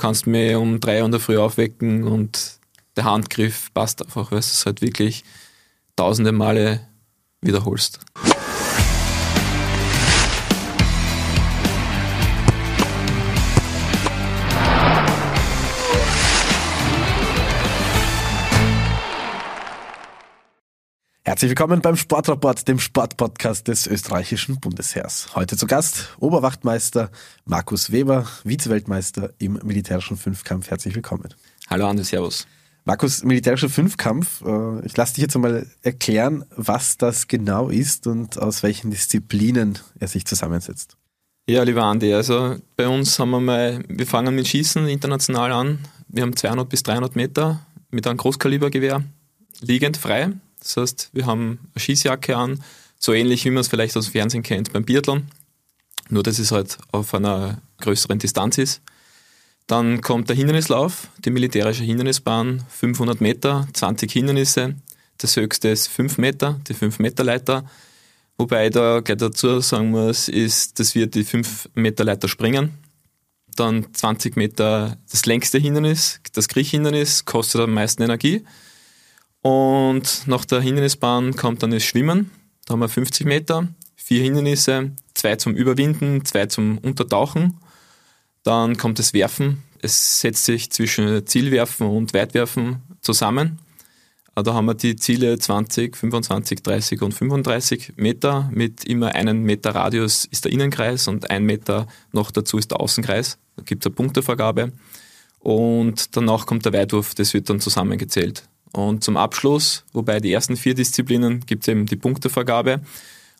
kannst mich um drei Uhr in der Früh aufwecken und der Handgriff passt einfach, weil du es halt wirklich tausende Male wiederholst. Herzlich willkommen beim Sportrapport, dem Sportpodcast des österreichischen Bundesheers. Heute zu Gast Oberwachtmeister Markus Weber, Vizeweltmeister im militärischen Fünfkampf. Herzlich willkommen. Hallo Andi, Servus. Markus, militärischer Fünfkampf. Äh, ich lasse dich jetzt einmal erklären, was das genau ist und aus welchen Disziplinen er sich zusammensetzt. Ja, lieber Andi, also bei uns haben wir mal, wir fangen mit Schießen international an. Wir haben 200 bis 300 Meter mit einem Großkalibergewehr, liegend frei. Das heißt, wir haben eine Schießjacke an, so ähnlich wie man es vielleicht aus dem Fernsehen kennt beim Biathlon. Nur, dass es halt auf einer größeren Distanz ist. Dann kommt der Hindernislauf, die militärische Hindernisbahn, 500 Meter, 20 Hindernisse. Das höchste ist 5 Meter, die 5-Meter-Leiter. Wobei ich da gleich dazu sagen muss, ist, dass wir die 5-Meter-Leiter springen. Dann 20 Meter das längste Hindernis, das Kriechhindernis, kostet am meisten Energie. Und nach der Hindernisbahn kommt dann das Schwimmen. Da haben wir 50 Meter, vier Hindernisse, zwei zum Überwinden, zwei zum Untertauchen. Dann kommt das Werfen. Es setzt sich zwischen Zielwerfen und Weitwerfen zusammen. Äh, da haben wir die Ziele 20, 25, 30 und 35 Meter. Mit immer einem Meter Radius ist der Innenkreis und ein Meter noch dazu ist der Außenkreis. Da gibt es eine Punktevergabe. Und danach kommt der Weitwurf, das wird dann zusammengezählt. Und zum Abschluss, wobei die ersten vier Disziplinen gibt es eben die Punktevergabe.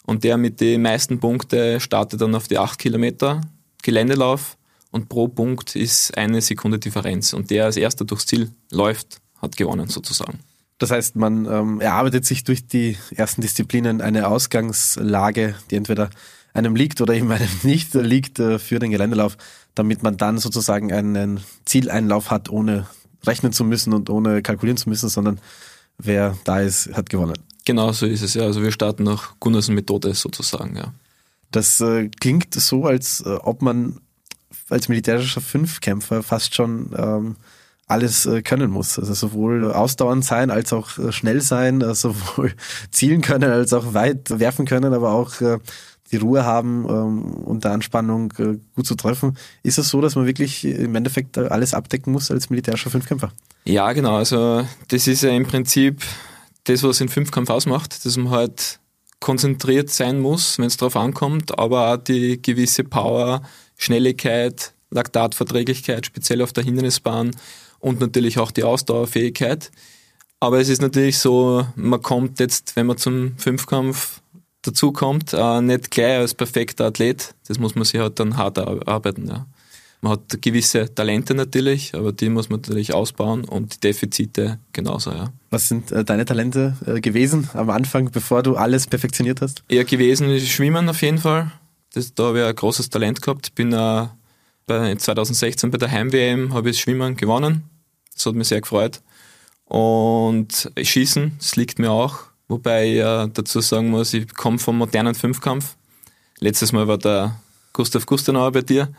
Und der mit den meisten Punkten startet dann auf die acht Kilometer Geländelauf und pro Punkt ist eine Sekunde Differenz. Und der als erster durchs Ziel läuft, hat gewonnen sozusagen. Das heißt, man ähm, erarbeitet sich durch die ersten Disziplinen eine Ausgangslage, die entweder einem liegt oder eben einem nicht liegt äh, für den Geländelauf, damit man dann sozusagen einen Zieleinlauf hat, ohne rechnen zu müssen und ohne kalkulieren zu müssen, sondern wer da ist, hat gewonnen. Genau so ist es ja. Also wir starten nach Gunnarsson Methode sozusagen, ja. Das äh, klingt so, als äh, ob man als militärischer Fünfkämpfer fast schon ähm, alles äh, können muss. Also sowohl ausdauernd sein als auch äh, schnell sein, äh, sowohl zielen können als auch weit werfen können, aber auch äh, die Ruhe haben, ähm, unter Anspannung äh, gut zu treffen. Ist es so, dass man wirklich im Endeffekt alles abdecken muss als militärischer Fünfkämpfer? Ja, genau. Also das ist ja im Prinzip das, was den Fünfkampf ausmacht, dass man halt konzentriert sein muss, wenn es darauf ankommt, aber auch die gewisse Power, Schnelligkeit, Laktatverträglichkeit, speziell auf der Hindernisbahn und natürlich auch die Ausdauerfähigkeit. Aber es ist natürlich so, man kommt jetzt, wenn man zum Fünfkampf dazu kommt, äh, nicht gleich als perfekter Athlet. Das muss man sich halt dann hart arbeiten. Ja. Man hat gewisse Talente natürlich, aber die muss man natürlich ausbauen und die Defizite genauso. Ja. Was sind äh, deine Talente äh, gewesen am Anfang, bevor du alles perfektioniert hast? Ja, gewesen ist Schwimmen auf jeden Fall. Das, da habe ich ein großes Talent gehabt. Bin äh, bei 2016 bei der Heim-WM habe ich Schwimmen gewonnen. Das hat mich sehr gefreut. Und Schießen, das liegt mir auch. Wobei ich äh, dazu sagen muss, ich komme vom modernen Fünfkampf. Letztes Mal war der Gustav Gustenauer bei dir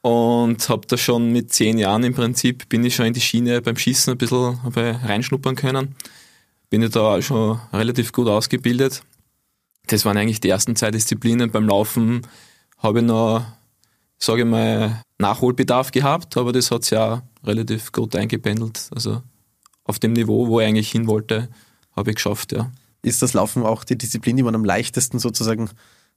und habe da schon mit zehn Jahren im Prinzip, bin ich schon in die Schiene beim Schießen ein bisschen reinschnuppern können. Bin ich da schon relativ gut ausgebildet. Das waren eigentlich die ersten zwei Disziplinen. Beim Laufen habe ich noch, sage ich mal, Nachholbedarf gehabt, aber das hat sich ja relativ gut eingependelt. Also auf dem Niveau, wo ich eigentlich hin wollte, habe ich geschafft, ja ist das Laufen auch die Disziplin, die man am leichtesten sozusagen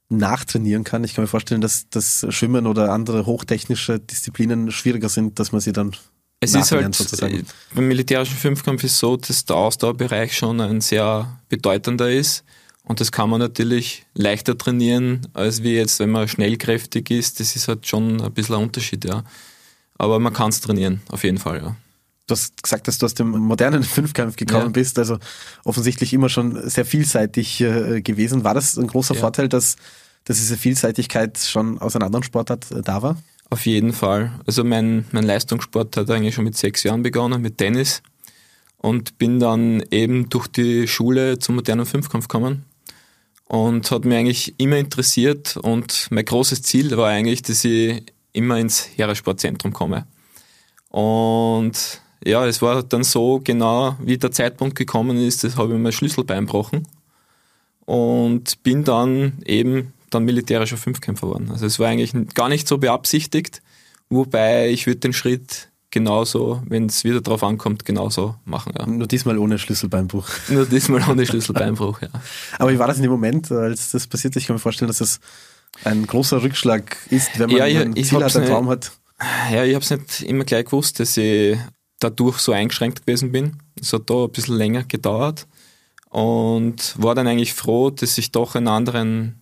nachtrainieren kann. Ich kann mir vorstellen, dass das Schwimmen oder andere hochtechnische Disziplinen schwieriger sind, dass man sie dann es ist halt, sozusagen. beim militärischen Fünfkampf ist so, dass der Ausdauerbereich schon ein sehr bedeutender ist. Und das kann man natürlich leichter trainieren, als wie jetzt, wenn man schnellkräftig ist. Das ist halt schon ein bisschen ein Unterschied, ja. Aber man kann es trainieren, auf jeden Fall, ja du hast gesagt, dass du aus dem modernen Fünfkampf gekommen ja. bist, also offensichtlich immer schon sehr vielseitig äh, gewesen. War das ein großer ja. Vorteil, dass, dass diese Vielseitigkeit schon aus einer anderen Sportart äh, da war? Auf jeden Fall. Also mein, mein Leistungssport hat eigentlich schon mit sechs Jahren begonnen, mit Tennis. Und bin dann eben durch die Schule zum modernen Fünfkampf gekommen. Und hat mich eigentlich immer interessiert. Und mein großes Ziel war eigentlich, dass ich immer ins Heeressportzentrum komme. Und ja, es war dann so genau, wie der Zeitpunkt gekommen ist, das habe ich mein Schlüsselbein gebrochen und bin dann eben dann militärischer Fünfkämpfer geworden. Also es war eigentlich gar nicht so beabsichtigt, wobei ich würde den Schritt genauso, wenn es wieder drauf ankommt, genauso machen. Ja. Nur diesmal ohne Schlüsselbeinbruch. Nur diesmal ohne Schlüsselbeinbruch, ja. Aber wie war das in dem Moment, als das passiert ist? Ich kann mir vorstellen, dass das ein großer Rückschlag ist, wenn man Ja, ich- ein Ziel hat, einen Traum hat. Ja, ich habe es nicht immer gleich gewusst, dass ich dadurch so eingeschränkt gewesen bin. Es hat da ein bisschen länger gedauert und war dann eigentlich froh, dass ich doch einen anderen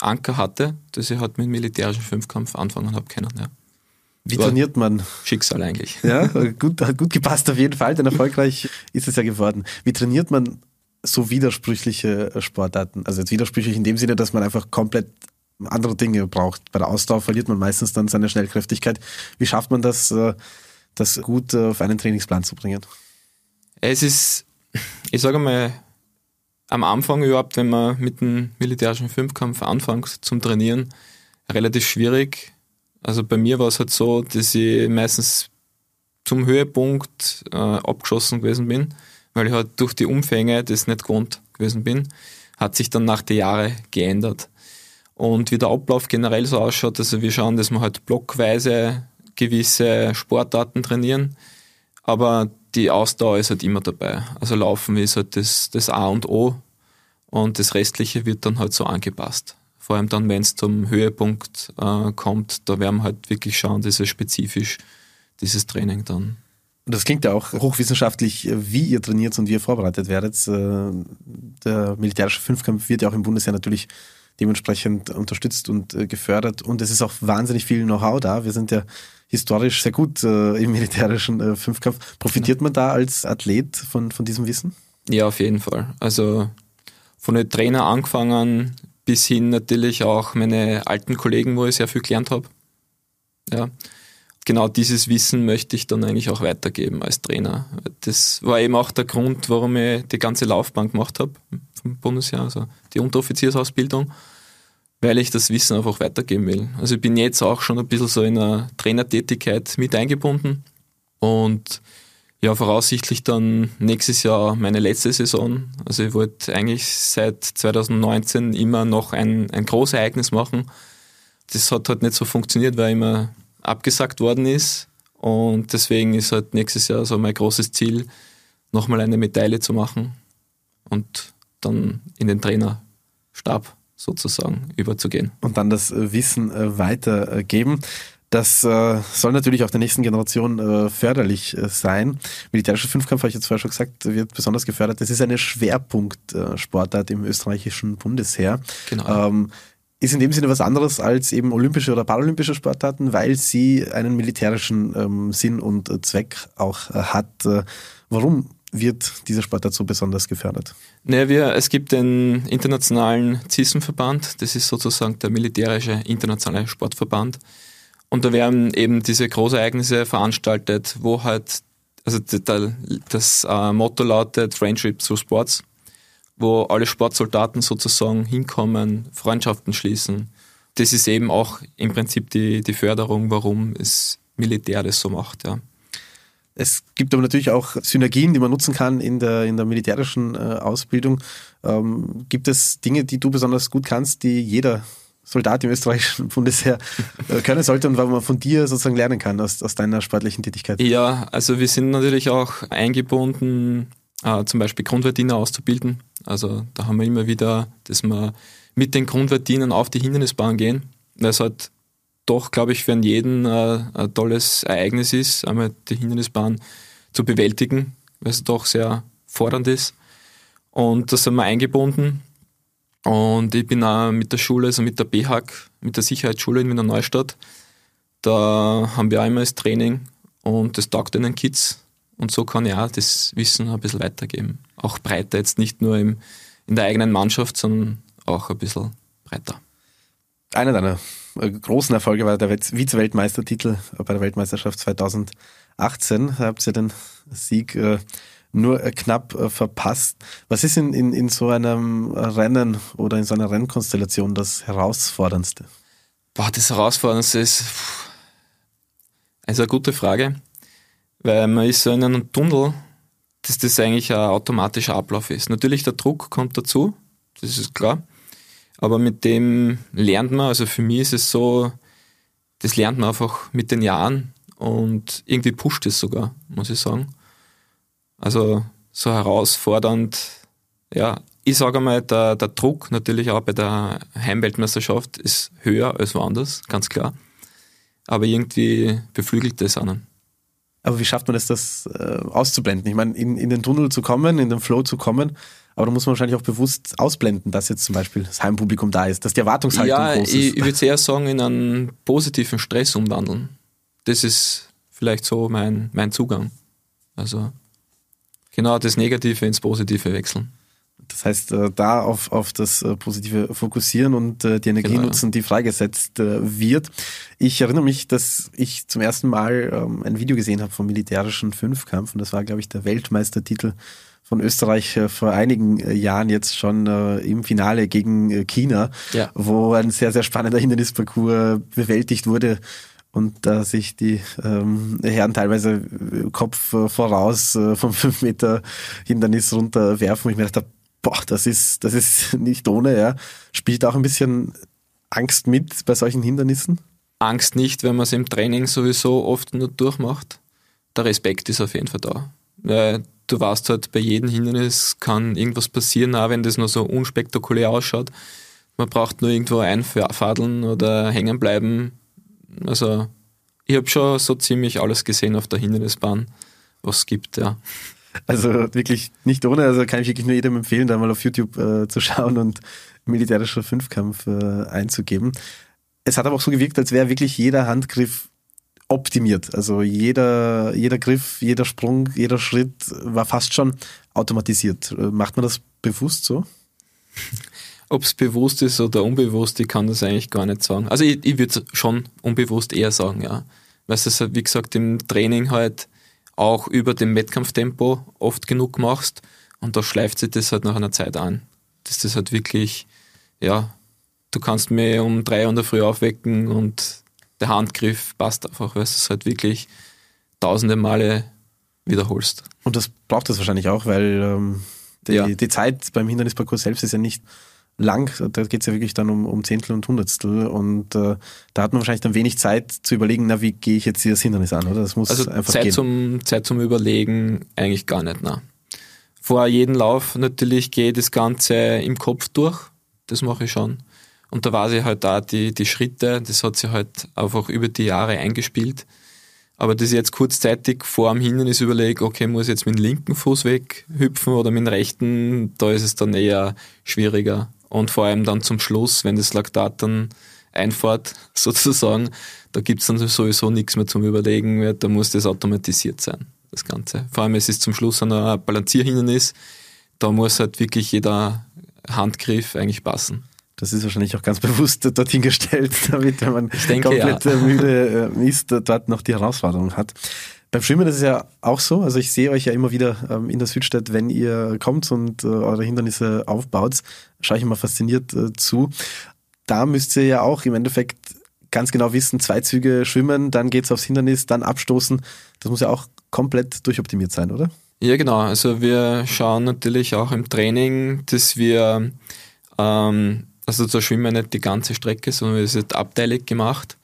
Anker hatte, dass ich halt mit militärischen Fünfkampf anfangen habe können. Ja. Wie war- trainiert man? Schicksal eigentlich. Ja, gut, hat gut gepasst auf jeden Fall, denn erfolgreich ist es ja geworden. Wie trainiert man so widersprüchliche äh, Sportarten? Also jetzt widersprüchlich in dem Sinne, dass man einfach komplett andere Dinge braucht. Bei der Ausdauer verliert man meistens dann seine Schnellkräftigkeit. Wie schafft man das, äh, das gut äh, auf einen Trainingsplan zu bringen? Es ist, ich sage mal, am Anfang überhaupt, wenn man mit dem militärischen Fünfkampf anfängt zum Trainieren, relativ schwierig. Also bei mir war es halt so, dass ich meistens zum Höhepunkt äh, abgeschossen gewesen bin, weil ich halt durch die Umfänge das nicht gewohnt gewesen bin. Hat sich dann nach den Jahren geändert. Und wie der Ablauf generell so ausschaut, also wir schauen, dass wir halt blockweise gewisse Sportarten trainieren, aber die Ausdauer ist halt immer dabei. Also Laufen ist halt das, das A und O und das Restliche wird dann halt so angepasst. Vor allem dann, wenn es zum Höhepunkt äh, kommt, da werden wir halt wirklich schauen, dass es spezifisch dieses Training dann. Das klingt ja auch hochwissenschaftlich, wie ihr trainiert und wie ihr vorbereitet werdet. Äh, Der militärische Fünfkampf wird ja auch im Bundesheer natürlich dementsprechend unterstützt und äh, gefördert. Und es ist auch wahnsinnig viel Know-how da. Wir sind ja historisch sehr gut äh, im militärischen äh, Fünfkampf. Profitiert man da als Athlet von, von diesem Wissen? Ja, auf jeden Fall. Also von den Trainer angefangen bis hin natürlich auch meine alten Kollegen, wo ich sehr viel gelernt habe. Ja. Genau dieses Wissen möchte ich dann eigentlich auch weitergeben als Trainer. Das war eben auch der Grund, warum ich die ganze Laufbahn gemacht habe vom Bundesheer, also die Unteroffiziersausbildung, weil ich das Wissen einfach weitergeben will. Also ich bin jetzt auch schon ein bisschen so in einer Trainertätigkeit mit eingebunden und ja, voraussichtlich dann nächstes Jahr meine letzte Saison. Also ich wollte eigentlich seit 2019 immer noch ein, ein Großereignis machen. Das hat halt nicht so funktioniert, weil immer abgesagt worden ist. Und deswegen ist halt nächstes Jahr so mein großes Ziel, nochmal eine Medaille zu machen und dann in den Trainerstab sozusagen überzugehen. Und dann das äh, Wissen äh, weitergeben. Das äh, soll natürlich auch der nächsten Generation äh, förderlich äh, sein. Militärischer Fünfkampf, habe ich jetzt vorher schon gesagt, wird besonders gefördert. Das ist eine Schwerpunktsportart im österreichischen Bundesheer. Genau. Ähm, ist in dem Sinne was anderes als eben olympische oder paralympische Sportarten, weil sie einen militärischen ähm, Sinn und Zweck auch hat. Warum wird diese Sportart so besonders gefördert? Naja, wir, es gibt den internationalen CISM-Verband, das ist sozusagen der militärische internationale Sportverband. Und da werden eben diese Großereignisse veranstaltet, wo halt, also das äh, Motto lautet Friendship through Sports, wo alle Sportsoldaten sozusagen hinkommen, Freundschaften schließen. Das ist eben auch im Prinzip die, die Förderung, warum es Militär das so macht, ja. Es gibt aber natürlich auch Synergien, die man nutzen kann in der, in der militärischen äh, Ausbildung. Ähm, gibt es Dinge, die du besonders gut kannst, die jeder Soldat im österreichischen Bundesheer äh, können sollte und was man von dir sozusagen lernen kann aus, aus deiner sportlichen Tätigkeit? Ja, also wir sind natürlich auch eingebunden, äh, zum Beispiel Grundwehrdiener auszubilden. Also da haben wir immer wieder, dass wir mit den Grundwehrdienern auf die Hindernisbahn gehen, weil es halt doch, glaube ich, für jeden äh, ein tolles Ereignis ist, einmal die Hindernisbahn zu bewältigen, weil es doch sehr fordernd ist. Und da sind wir eingebunden. Und ich bin auch mit der Schule, also mit der BHAG, mit der Sicherheitsschule in Wiener Neustadt, da haben wir auch immer das Training und das taugt den Kids. Und so kann ich auch das Wissen ein bisschen weitergeben. Auch breiter, jetzt nicht nur im, in der eigenen Mannschaft, sondern auch ein bisschen breiter. Einer deiner äh, großen Erfolge war der Welt- Vize-Weltmeistertitel bei der Weltmeisterschaft 2018. Da habt ihr den Sieg äh, nur äh, knapp verpasst. Was ist in, in, in so einem Rennen oder in so einer Rennkonstellation das Herausforderndste? Boah, das Herausforderndste ist, also eine gute Frage. weil man ist so in einem Tunnel, dass das eigentlich ein automatischer Ablauf ist. Natürlich der Druck kommt dazu, das ist klar, aber mit dem lernt man, also für mich ist es so, das lernt man einfach mit den Jahren und irgendwie pusht es sogar, muss ich sagen. Also so herausfordernd, ja, ich sage mal, der, der Druck natürlich auch bei der Heimweltmeisterschaft ist höher als woanders, ganz klar. Aber irgendwie beflügelt das einen. Aber wie schafft man es, das äh, auszublenden? Ich meine, in, in den Tunnel zu kommen, in den Flow zu kommen, aber da muss man wahrscheinlich auch bewusst ausblenden, dass jetzt zum Beispiel das Heimpublikum da ist, dass die Erwartungshaltung ja, groß ist. Ich, ich würde eher sagen, in einen positiven Stress umwandeln. Das ist vielleicht so mein, mein Zugang. Also genau das Negative ins Positive wechseln. Das heißt, äh, da auf, auf das äh, Positive fokussieren und äh, die Energie genau. nutzen, die freigesetzt wird. Ich erinnere mich, dass ich zum ersten Mal ähm, ein Video gesehen habe vom militärischen Fünfkampf und das war, glaube ich, der Weltmeistertitel von Österreich vor einigen Jahren jetzt schon im Finale gegen China, ja. wo ein sehr, sehr spannender Hindernisparcours bewältigt wurde und da sich die ähm, Herren teilweise Kopf voraus äh, vom 5 Meter Hindernis runterwerfen, ich mir gedacht habe, boah, das ist, das ist nicht ohne, ja. Spielt auch ein bisschen Angst mit bei solchen Hindernissen? Angst nicht, wenn man es im Training sowieso oft nur durchmacht. Der Respekt ist auf jeden Fall da. Weil du weißt halt, bei jedem Hindernis kann irgendwas passieren, auch wenn das nur so unspektakulär ausschaut. Man braucht nur irgendwo einfadeln oder hängen bleiben. Also, ich habe schon so ziemlich alles gesehen auf der Hindernisbahn, was es gibt, ja. Also wirklich nicht ohne, also kann ich wirklich nur jedem empfehlen, da mal auf YouTube äh, zu schauen und militärischer Fünfkampf äh, einzugeben. Es hat aber auch so gewirkt, als wäre wirklich jeder Handgriff optimiert. Also jeder, jeder Griff, jeder Sprung, jeder Schritt war fast schon automatisiert. Äh, macht man das bewusst so? Ob es bewusst ist oder unbewusst, ich kann das eigentlich gar nicht sagen. Also ich, ich würde schon unbewusst eher sagen, ja. Weil es halt, wie gesagt, im Training halt auch über dem Wettkampftempo oft genug machst und da schleift sich das halt nach einer Zeit an. Dass das halt wirklich, ja, du kannst mir um drei Uhr in der Früh aufwecken und der Handgriff passt einfach, weil du es halt wirklich tausende Male wiederholst. Und das braucht es wahrscheinlich auch, weil ähm, die, ja. die Zeit beim Hindernisparcours selbst ist ja nicht lang. Da geht es ja wirklich dann um, um Zehntel und Hundertstel. Und äh, da hat man wahrscheinlich dann wenig Zeit zu überlegen, na, wie gehe ich jetzt hier das Hindernis an, oder? Das muss also einfach Zeit gehen. Zum, Zeit zum Überlegen eigentlich gar nicht, na. Vor jedem Lauf natürlich gehe ich das Ganze im Kopf durch. Das mache ich schon. Und da weiß ich halt da die, die Schritte, das hat sich halt einfach über die Jahre eingespielt. Aber dass ich jetzt kurzzeitig vor dem Hindernis überlege, okay, muss ich jetzt mit dem linken Fuß weghüpfen oder mit dem rechten, da ist es dann eher schwieriger. Und vor allem dann zum Schluss, wenn das Laktat dann einfährt, sozusagen, da gibt's dann sowieso nichts mehr zum Überlegen, weil da muss das automatisiert sein, das Ganze. Vor allem, es ist zum Schluss ein Balancierhindernis, da muss halt wirklich jeder Handgriff eigentlich passen. Das ist wahrscheinlich auch ganz bewusst dorthin gestellt, damit, wenn man denke, komplett ja. müde äh, ist, dort noch die Herausforderung hat. Beim Schwimmen ist es ja auch so. Also ich sehe euch ja immer wieder ähm, in der Südstadt, wenn ihr kommt und äh, eure Hindernisse aufbaut, schaue ich immer fasziniert äh, zu. Da müsst ihr ja auch im Endeffekt ganz genau wissen, zwei Züge schwimmen, dann geht's aufs Hindernis, dann abstoßen. Das muss ja auch komplett durchoptimiert sein, oder? Ja, genau. Also wir schauen natürlich auch im Training, dass wir, ähm, also da schwimmen nicht die ganze Strecke, sondern wir sind abteilig gemacht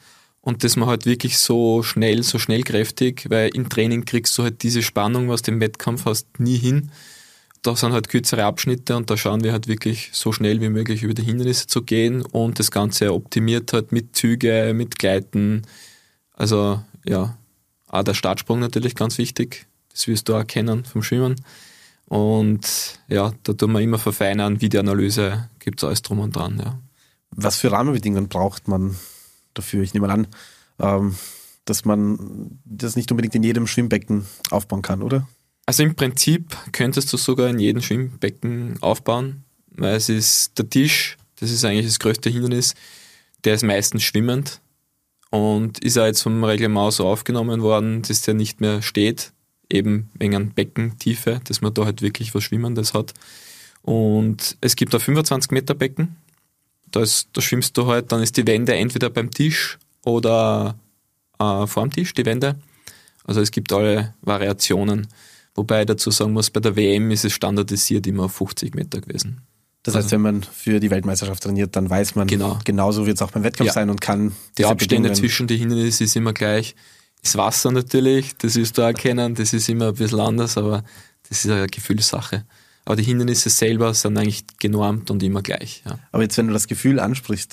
und das man halt wirklich so schnell, so schnellkräftig, weil im Training kriegst du halt diese Spannung, was du im Wettkampf hast, nie hin. Da sind halt kürzere Abschnitte und da schauen wir halt wirklich so schnell wie möglich über die Hindernisse zu gehen und das Ganze optimiert halt mit Züge, mit Gleiten. Also ja, auch der Startsprung natürlich ganz wichtig. Das wirst du auch kennen vom Schwimmen. Und ja, da tun wir immer verfeinern, Videoanalyse, gibt es alles drum und dran, ja. Was für Rahmenbedingungen braucht man dafür. Ich nehme an, ähm, dass man das nicht unbedingt in jedem Schwimmbecken aufbauen kann, oder? Also im Prinzip könntest du sogar in jedem Schwimmbecken aufbauen, weil es ist der Tisch, das ist eigentlich das größte Hindernis, der ist meistens schwimmend und ist auch jetzt vom Reglement so aufgenommen worden, dass der nicht mehr steht, eben wegen Beckentiefe, dass man da halt wirklich was Schwimmendes hat. Und es gibt ein 25 Meter Becken, da, ist, da schwimmst du halt, dann ist die Wende entweder beim Tisch oder äh, vorm Tisch, die Wende. Also es gibt alle Variationen. Wobei ich dazu sagen muss, bei der WM ist es standardisiert immer auf 50 Meter gewesen. Das heißt, also, wenn man für die Weltmeisterschaft trainiert, dann weiß man, genau. genauso wird es auch beim Wettkampf ja. sein und kann. Die Abstände zwischen den Hindernissen ist immer gleich. Das Wasser natürlich, das wirst du erkennen, das ist immer ein bisschen anders, aber das ist eine Gefühlssache. Aber die Hindernisse selber sind eigentlich genormt und immer gleich. Ja. Aber jetzt, wenn du das Gefühl ansprichst,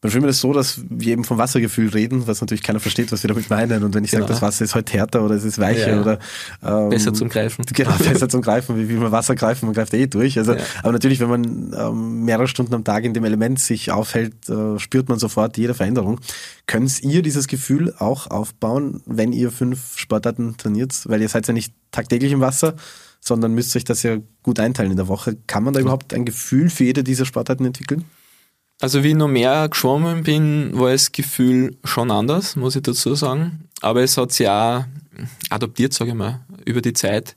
beim Schwimmen ist es so, dass wir eben vom Wassergefühl reden, was natürlich keiner versteht, was wir damit meinen. Und wenn ich genau. sage, das Wasser ist heute härter oder es ist weicher ja, oder ähm, besser zum Greifen. Genau, besser zum Greifen, wie, wie man Wasser greifen, man greift eh durch. Also, aber natürlich, wenn man ähm, mehrere Stunden am Tag in dem Element sich aufhält, äh, spürt man sofort jede Veränderung. Könnt ihr dieses Gefühl auch aufbauen, wenn ihr fünf Sportarten trainiert? Weil ihr seid ja nicht tagtäglich im Wasser, sondern müsst euch das ja gut einteilen in der Woche. Kann man da überhaupt ein Gefühl für jede dieser Sportarten entwickeln? Also wie ich noch mehr geschwommen bin, war das Gefühl schon anders, muss ich dazu sagen. Aber es hat sich auch adoptiert, sage ich mal, über die Zeit.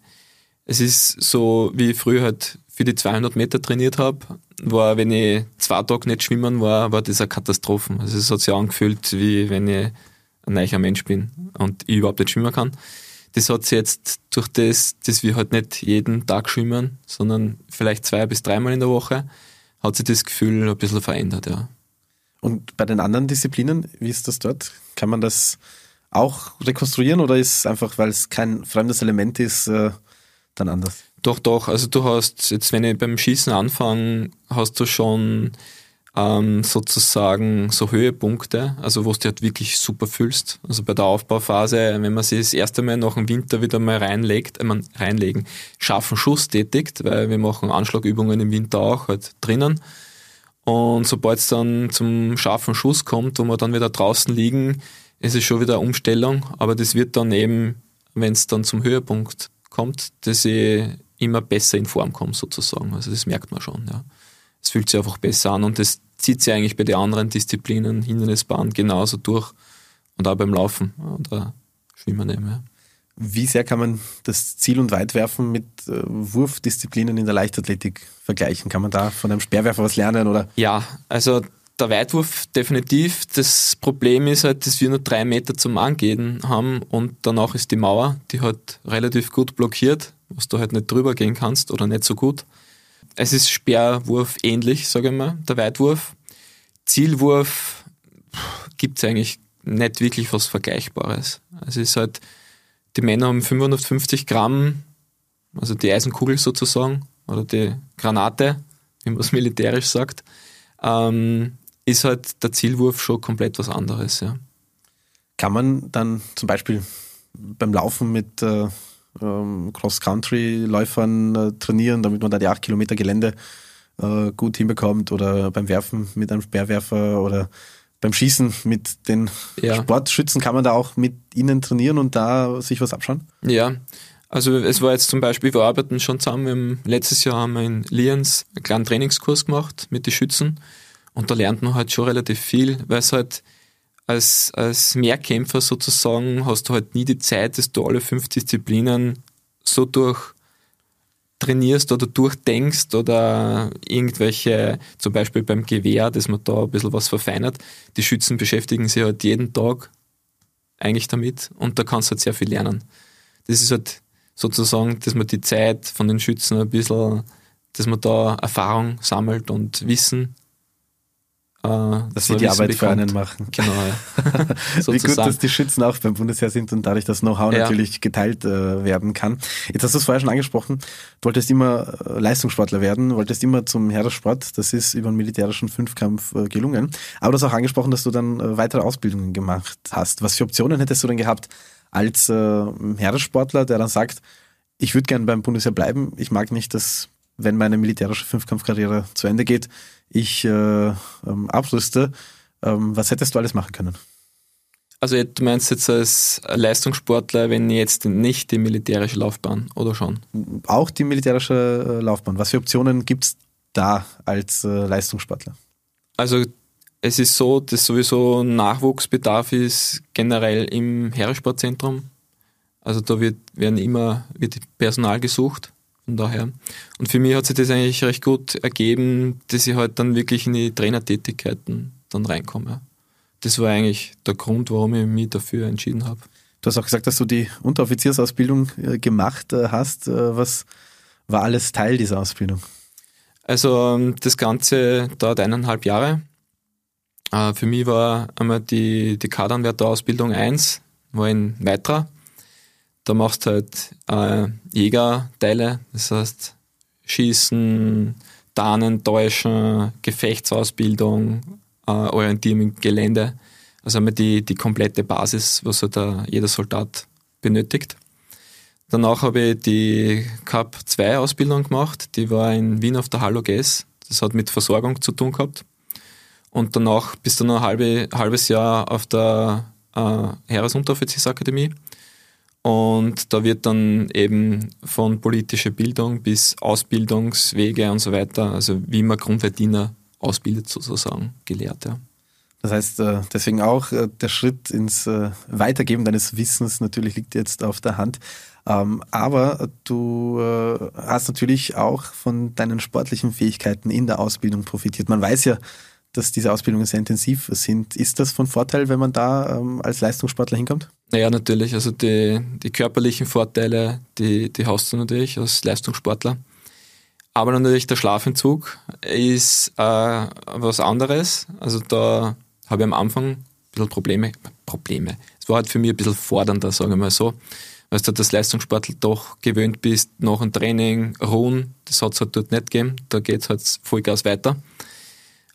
Es ist so, wie ich früher halt für die 200 Meter trainiert habe, war, wenn ich zwei Tage nicht schwimmen war, war das eine Katastrophe. Also es hat sich angefühlt, wie wenn ich ein neuer Mensch bin und ich überhaupt nicht schwimmen kann. Das hat sich jetzt durch das, dass wir halt nicht jeden Tag schwimmen, sondern vielleicht zwei bis dreimal in der Woche, hat sich das Gefühl ein bisschen verändert, ja. Und bei den anderen Disziplinen, wie ist das dort? Kann man das auch rekonstruieren oder ist es einfach, weil es kein fremdes Element ist, äh, dann anders? Doch, doch. Also du hast, jetzt wenn ich beim Schießen anfange, hast du schon ähm, sozusagen so Höhepunkte, also wo du halt wirklich super fühlst. Also bei der Aufbauphase, wenn man sich das erste Mal nach dem Winter wieder mal reinlegt, äh, man reinlegen, scharfen Schuss tätigt, weil wir machen Anschlagübungen im Winter auch halt drinnen. Und sobald es dann zum scharfen Schuss kommt, wo wir dann wieder draußen liegen, ist es schon wieder eine Umstellung, aber das wird dann eben, wenn es dann zum Höhepunkt kommt, dass ich immer besser in Form komme sozusagen. Also das merkt man schon, ja es fühlt sich einfach besser an und das zieht sich eigentlich bei den anderen Disziplinen, Hindernisbahn, genauso durch und auch beim Laufen oder Schwimmen eben. Ja. Wie sehr kann man das Ziel- und Weitwerfen mit äh, Wurfdisziplinen in der Leichtathletik vergleichen? Kann man da von einem Speerwerfer was lernen? Oder? Ja, also der Weitwurf definitiv. Das Problem ist halt, dass wir nur drei Meter zum Angehen haben und danach ist die Mauer, die halt relativ gut blockiert, was du halt nicht drüber gehen kannst oder nicht so gut. Es ist Speerwurf ähnlich, sage ich mal, der Weitwurf. Zielwurf gibt es eigentlich nicht wirklich was Vergleichbares. Also es ist halt, die Männer haben 550 Gramm, also die Eisenkugel sozusagen, oder die Granate, wie man es militärisch sagt, ähm, ist halt der Zielwurf schon komplett was anderes. Ja. Kann man dann zum Beispiel beim Laufen mit äh, ähm, Cross-Country-Läufern äh, trainieren, damit man da die 8 Kilometer Gelände äh, gut hinbekommt oder beim Werfen mit einem Speerwerfer oder beim Schießen mit den ja. Sportschützen kann man da auch mit ihnen trainieren und da sich was abschauen? Ja, also es war jetzt zum Beispiel, wir arbeiten schon zusammen, letztes Jahr haben wir in Lienz einen kleinen Trainingskurs gemacht mit den Schützen und da lernt man halt schon relativ viel, weil es halt als, als Mehrkämpfer sozusagen hast du halt nie die Zeit, dass du alle fünf Disziplinen so durch trainierst oder durchdenkst oder irgendwelche, zum Beispiel beim Gewehr, dass man da ein bisschen was verfeinert. Die Schützen beschäftigen sich halt jeden Tag eigentlich damit und da kannst du halt sehr viel lernen. Das ist halt sozusagen, dass man die Zeit von den Schützen ein bisschen, dass man da Erfahrung sammelt und Wissen dass sie die Arbeit bekommt. für einen machen. Genau. Wie gut, dass die Schützen auch beim Bundesheer sind und dadurch das Know-how ja. natürlich geteilt äh, werden kann. Jetzt hast du es vorher schon angesprochen, du wolltest immer äh, Leistungssportler werden, wolltest immer zum Heeressport, das ist über einen militärischen Fünfkampf äh, gelungen. Aber du hast auch angesprochen, dass du dann äh, weitere Ausbildungen gemacht hast. Was für Optionen hättest du denn gehabt als äh, Heeressportler, der dann sagt, ich würde gerne beim Bundesheer bleiben, ich mag nicht, dass wenn meine militärische Fünfkampfkarriere zu Ende geht, ich äh, ähm, abrüste. Ähm, was hättest du alles machen können? Also du meinst jetzt als Leistungssportler, wenn jetzt nicht die militärische Laufbahn oder schon? Auch die militärische äh, Laufbahn. Was für Optionen gibt es da als äh, Leistungssportler? Also es ist so, dass sowieso Nachwuchsbedarf ist generell im Heeressportzentrum. Also da wird, werden immer wird Personal gesucht. Von daher. Und für mich hat sich das eigentlich recht gut ergeben, dass ich halt dann wirklich in die Trainertätigkeiten dann reinkomme. Das war eigentlich der Grund, warum ich mich dafür entschieden habe. Du hast auch gesagt, dass du die Unteroffiziersausbildung äh, gemacht äh, hast. Äh, was war alles Teil dieser Ausbildung? Also ähm, das Ganze dauert eineinhalb Jahre. Für mich war einmal die, die Kaderanwärterausbildung 1, war in Weitra. Da machst du halt äh, Jägerteile, das heißt Schießen, Tarnen, Täuschen, Gefechtsausbildung, äh, Orientierung im Gelände. Also einmal die, die komplette Basis, was halt da jeder Soldat benötigt. Danach habe ich die Cup 2 Ausbildung gemacht, die war in Wien auf der Hallo Gas. Das hat mit Versorgung zu tun gehabt. Und danach bist du noch ein halbe, halbes Jahr auf der äh, Heeresunteroffiziersakademie. Und da wird dann eben von politischer Bildung bis Ausbildungswege und so weiter, also wie man Grundverdiener ausbildet sozusagen, gelehrt. Ja. Das heißt, äh, deswegen auch äh, der Schritt ins äh, Weitergeben deines Wissens natürlich liegt jetzt auf der Hand. Ähm, aber du hast natürlich auch von deinen sportlichen Fähigkeiten in der Ausbildung profitiert. Man weiß ja, dass diese Ausbildungen sehr intensiv sind. Ist das von Vorteil, wenn man da ähm, als Leistungssportler hinkommt? Naja, natürlich. Also die, die körperlichen Vorteile, die, die hast du natürlich als Leistungssportler. Aber natürlich der Schlafentzug ist äh, was anderes. Also da habe ich am Anfang ein bisschen Probleme. Probleme. Es war halt für mich ein bisschen fordernder, sagen wir mal so. Weil du das Leistungssportler doch gewöhnt bist, nach dem Training ruhen. Das hat es halt dort nicht gegeben. Da geht es halt Vollgas weiter.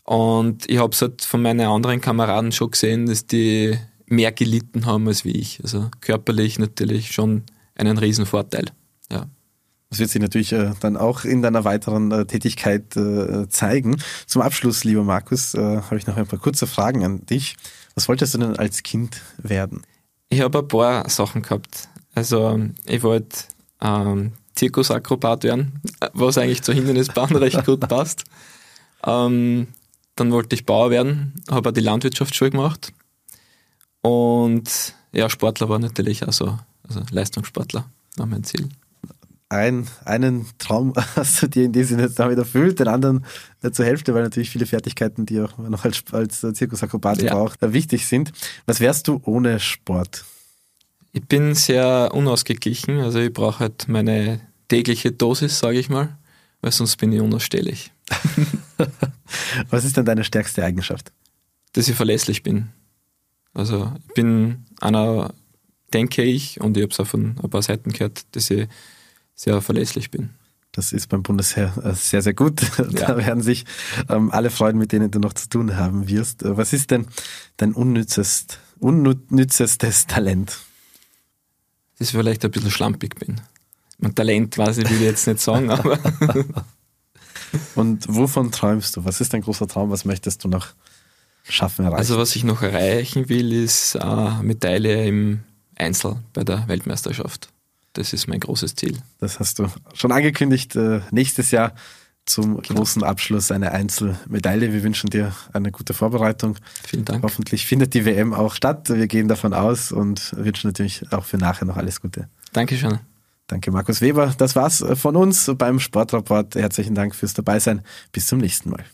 Und ich habe es halt von meinen anderen Kameraden schon gesehen, dass die mehr gelitten haben als wie ich. Also körperlich natürlich schon einen Riesenvorteil. Ja. Das wird sich natürlich äh, dann auch in deiner weiteren äh, Tätigkeit äh, zeigen. Zum Abschluss, lieber Markus, habe ich noch ein paar kurze Fragen an dich. Was wolltest du denn als Kind werden? Ich habe ein paar Sachen gehabt. Also ich wollte ähm, Zirkusakrobat werden, was eigentlich zur Hindernisbahn recht gut passt. Ähm, dann wollte ich Bauer werden, habe auch die Landwirtschaftsschule gemacht. Und ja, Sportler war natürlich also, also Leistungssportler war mein Ziel. Ein, einen Traum hast du dir in diesem Sinne jetzt damit erfüllt, den anderen zur Hälfte, weil natürlich viele Fertigkeiten, die auch noch als, als Zirkusakrobat ja. braucht, wichtig sind. Was wärst du ohne Sport? Ich bin sehr unausgeglichen, also ich brauche halt meine tägliche Dosis, sage ich mal, weil sonst bin ich unausstehlich. Was ist denn deine stärkste Eigenschaft? Dass ich verlässlich bin. Also ich bin einer, denke ich, und ich habe es auch von ein paar Seiten gehört, dass ich sehr verlässlich bin. Das ist beim Bundesheer äh, sehr, sehr gut. Ja. Da werden sich ähm, alle freuen, mit denen du noch zu tun haben wirst. Äh, was ist denn dein unnützest, unnützestes Talent? Dass ich vielleicht ein bisschen schlampig bin. Mein Talent weiß ich, will ich jetzt nicht sagen, aber Und wovon träumst du? Was ist dein großer Traum? Was möchtest du noch schaffen, erreichen? Also was ich noch erreichen will, ist eine Medaille im Einzel bei der Weltmeisterschaft. Das ist mein großes Ziel. Das hast du schon angekündigt. Äh, nächstes Jahr zum genau. großen Abschluss eine Einzelmedaille. Wir wünschen dir eine gute Vorbereitung. Vielen Dank. Hoffentlich findet die WM auch statt. Wir gehen davon aus und wünschen natürlich auch für nachher noch alles Gute. Dankeschön. Danke, Markus Weber. Das war's von uns beim Sportrapport. Herzlichen Dank fürs Dabeisein. Bis zum nächsten Mal.